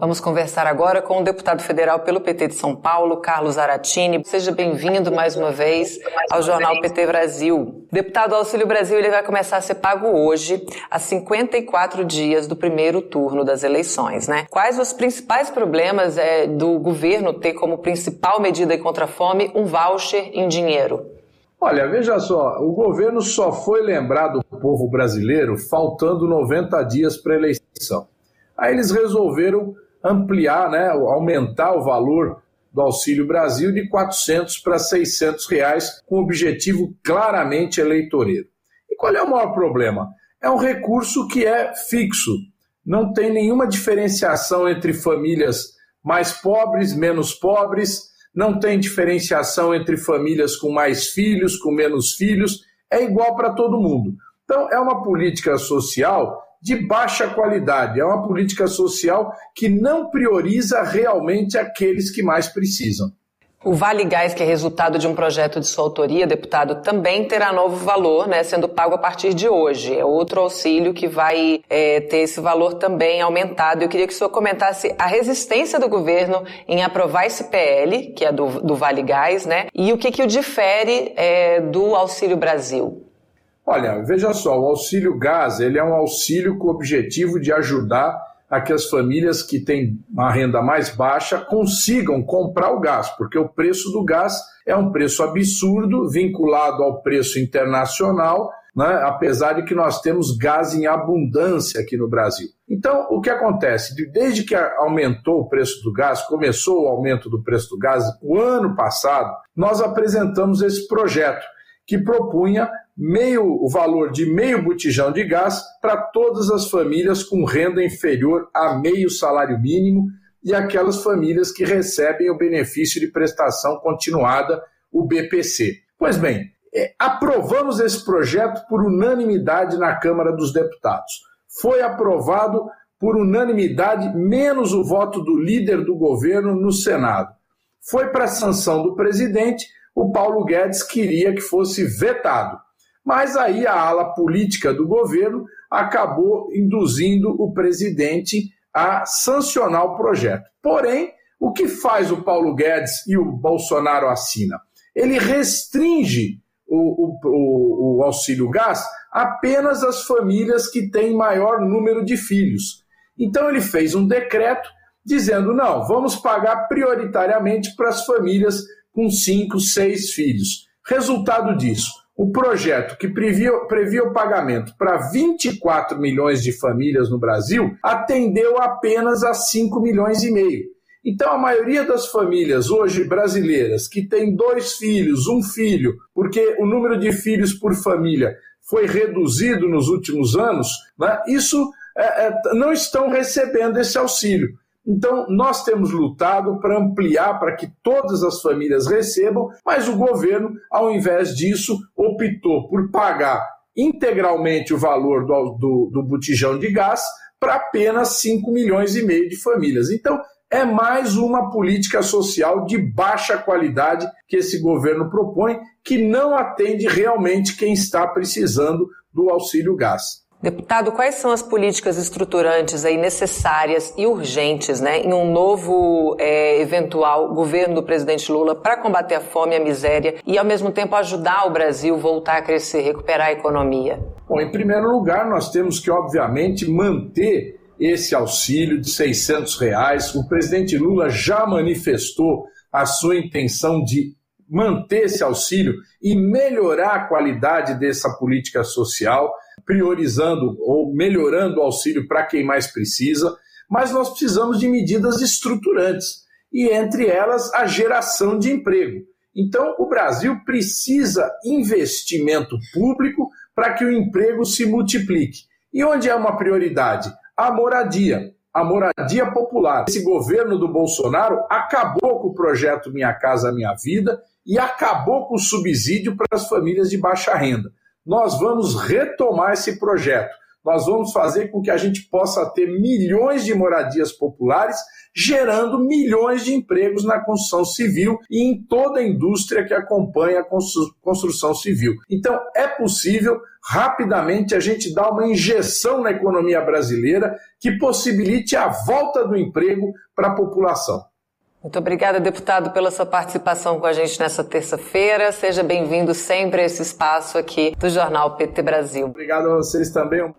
Vamos conversar agora com o deputado federal pelo PT de São Paulo, Carlos Aratini. Seja bem-vindo mais uma vez ao Jornal PT Brasil. Deputado, Auxílio Brasil ele vai começar a ser pago hoje, a 54 dias do primeiro turno das eleições, né? Quais os principais problemas é, do governo ter como principal medida contra a fome um voucher em dinheiro? Olha, veja só, o governo só foi lembrar do povo brasileiro faltando 90 dias para a eleição. Aí eles resolveram ampliar, né, aumentar o valor do Auxílio Brasil de 400 para 600 reais, com objetivo claramente eleitoreiro. E qual é o maior problema? É um recurso que é fixo, não tem nenhuma diferenciação entre famílias mais pobres, menos pobres, não tem diferenciação entre famílias com mais filhos, com menos filhos, é igual para todo mundo. Então, é uma política social de baixa qualidade, é uma política social que não prioriza realmente aqueles que mais precisam. O Vale Gás, que é resultado de um projeto de sua autoria, deputado, também terá novo valor, né, sendo pago a partir de hoje. É outro auxílio que vai é, ter esse valor também aumentado. Eu queria que o senhor comentasse a resistência do governo em aprovar esse PL, que é do, do Vale Gás, né, e o que, que o difere é, do Auxílio Brasil. Olha, veja só, o auxílio gás ele é um auxílio com o objetivo de ajudar a que as famílias que têm uma renda mais baixa consigam comprar o gás, porque o preço do gás é um preço absurdo, vinculado ao preço internacional, né, apesar de que nós temos gás em abundância aqui no Brasil. Então, o que acontece? Desde que aumentou o preço do gás, começou o aumento do preço do gás, o ano passado, nós apresentamos esse projeto que propunha meio o valor de meio botijão de gás para todas as famílias com renda inferior a meio salário mínimo e aquelas famílias que recebem o benefício de prestação continuada, o BPC. Pois bem, é, aprovamos esse projeto por unanimidade na Câmara dos Deputados. Foi aprovado por unanimidade, menos o voto do líder do governo no Senado. Foi para a sanção do presidente, o Paulo Guedes queria que fosse vetado. Mas aí a ala política do governo acabou induzindo o presidente a sancionar o projeto. Porém, o que faz o Paulo Guedes e o Bolsonaro assina? Ele restringe o, o, o, auxílio gás apenas às famílias que têm maior número de filhos. Então ele fez um decreto dizendo: não, vamos pagar prioritariamente para as famílias com cinco, seis filhos. Resultado disso: o projeto que previa, previa o pagamento para 24 milhões de famílias no Brasil atendeu apenas a 5 milhões e meio. Então, a maioria das famílias hoje brasileiras que tem dois filhos, um filho, porque o número de filhos por família foi reduzido nos últimos anos, né, isso é, é, não estão recebendo esse auxílio. Então, nós temos lutado para ampliar para que todas as famílias recebam, mas o governo, ao invés disso, optou por pagar integralmente o valor do, do, do botijão de gás para apenas 5 milhões e meio de famílias. Então, é mais uma política social de baixa qualidade que esse governo propõe, que não atende realmente quem está precisando do auxílio gás. Deputado, quais são as políticas estruturantes aí necessárias e urgentes né, em um novo é, eventual governo do presidente Lula para combater a fome e a miséria e, ao mesmo tempo, ajudar o Brasil a voltar a crescer, recuperar a economia? Bom, em primeiro lugar, nós temos que, obviamente, manter esse auxílio de 600 reais. O presidente Lula já manifestou a sua intenção de manter esse auxílio e melhorar a qualidade dessa política social priorizando ou melhorando o auxílio para quem mais precisa, mas nós precisamos de medidas estruturantes e entre elas a geração de emprego. Então, o Brasil precisa investimento público para que o emprego se multiplique. E onde é uma prioridade? A moradia, a moradia popular. Esse governo do Bolsonaro acabou com o projeto Minha Casa Minha Vida e acabou com o subsídio para as famílias de baixa renda nós vamos retomar esse projeto. nós vamos fazer com que a gente possa ter milhões de moradias populares, gerando milhões de empregos na construção civil e em toda a indústria que acompanha a construção civil. Então, é possível rapidamente a gente dar uma injeção na economia brasileira que possibilite a volta do emprego para a população. Muito obrigada, deputado, pela sua participação com a gente nessa terça-feira. Seja bem-vindo sempre a esse espaço aqui do Jornal PT Brasil. Obrigado a vocês também.